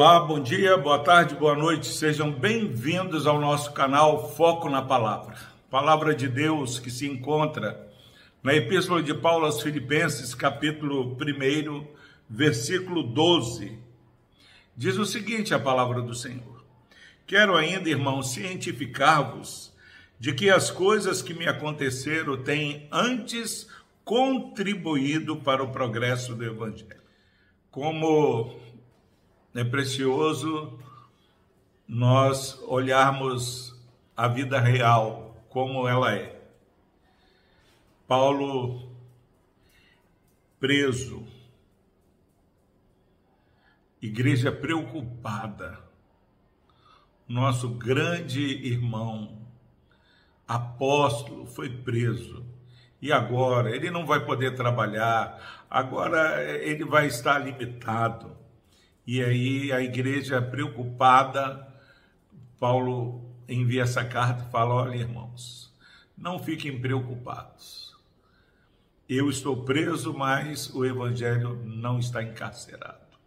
Olá, bom dia, boa tarde, boa noite. Sejam bem-vindos ao nosso canal Foco na Palavra. Palavra de Deus que se encontra na Epístola de Paulo aos Filipenses, capítulo 1, versículo 12. Diz o seguinte: a palavra do Senhor. Quero ainda, irmãos, cientificar-vos de que as coisas que me aconteceram têm antes contribuído para o progresso do Evangelho. Como é precioso nós olharmos a vida real como ela é. Paulo preso, igreja preocupada, nosso grande irmão, apóstolo, foi preso. E agora? Ele não vai poder trabalhar, agora ele vai estar limitado. E aí a igreja preocupada, Paulo envia essa carta e fala: olha, irmãos, não fiquem preocupados. Eu estou preso, mas o evangelho não está encarcerado.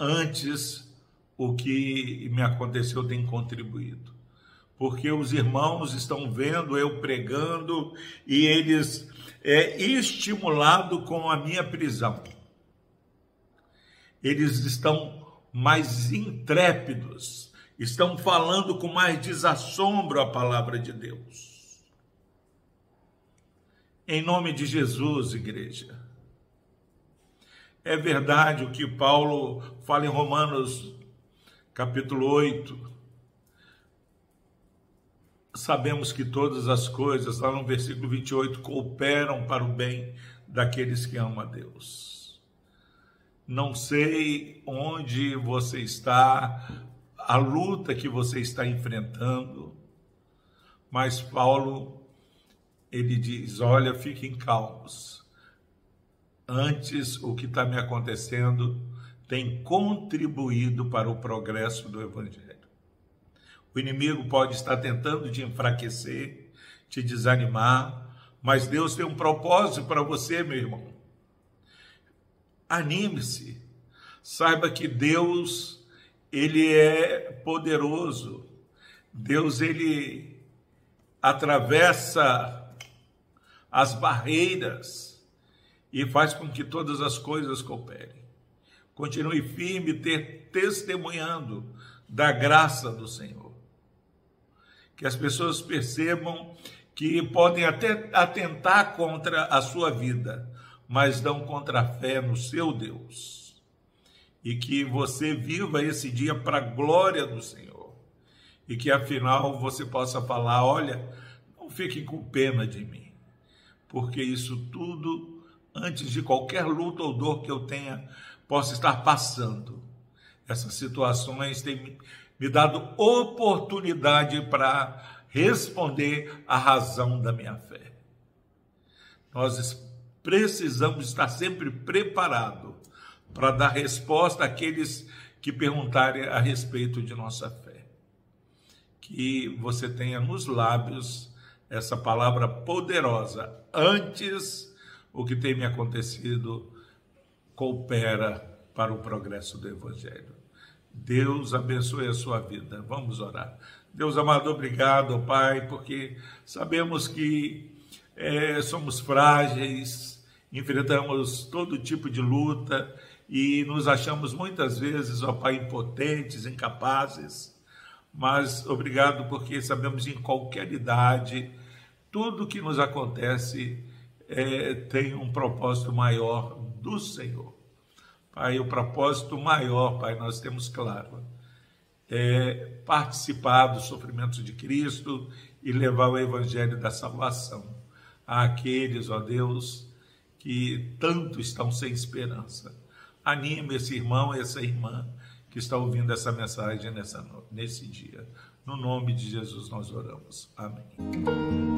Antes, o que me aconteceu tem contribuído. Porque os irmãos estão vendo eu pregando e eles é estimulado com a minha prisão eles estão mais intrépidos, estão falando com mais desassombro a palavra de Deus. Em nome de Jesus, igreja. É verdade o que Paulo fala em Romanos, capítulo 8. Sabemos que todas as coisas, lá no versículo 28, cooperam para o bem daqueles que amam a Deus. Não sei onde você está, a luta que você está enfrentando, mas Paulo, ele diz: olha, fiquem calmos. Antes, o que está me acontecendo tem contribuído para o progresso do Evangelho. O inimigo pode estar tentando te enfraquecer, te desanimar, mas Deus tem um propósito para você, meu irmão. Anime-se. Saiba que Deus, ele é poderoso. Deus ele atravessa as barreiras e faz com que todas as coisas cooperem. Continue firme, ter, testemunhando da graça do Senhor. Que as pessoas percebam que podem até atentar contra a sua vida, mas dão contra a fé no seu Deus. E que você viva esse dia para a glória do Senhor. E que afinal você possa falar: olha, não fiquem com pena de mim, porque isso tudo, antes de qualquer luta ou dor que eu tenha, possa estar passando. Essas situações têm me dado oportunidade para responder à razão da minha fé. Nós precisamos estar sempre preparados para dar resposta àqueles que perguntarem a respeito de nossa fé. Que você tenha nos lábios essa palavra poderosa. Antes, o que tem me acontecido coopera para o progresso do Evangelho. Deus abençoe a sua vida. Vamos orar. Deus amado, obrigado, Pai, porque sabemos que é, somos frágeis, enfrentamos todo tipo de luta e nos achamos muitas vezes, ó Pai, impotentes, incapazes, mas obrigado porque sabemos em qualquer idade, tudo que nos acontece é, tem um propósito maior do Senhor. Pai, o propósito maior, Pai, nós temos claro, é participar do sofrimento de Cristo e levar o evangelho da salvação àqueles, ó Deus, que tanto estão sem esperança. Anime esse irmão e essa irmã que está ouvindo essa mensagem nessa, nesse dia. No nome de Jesus nós oramos. Amém.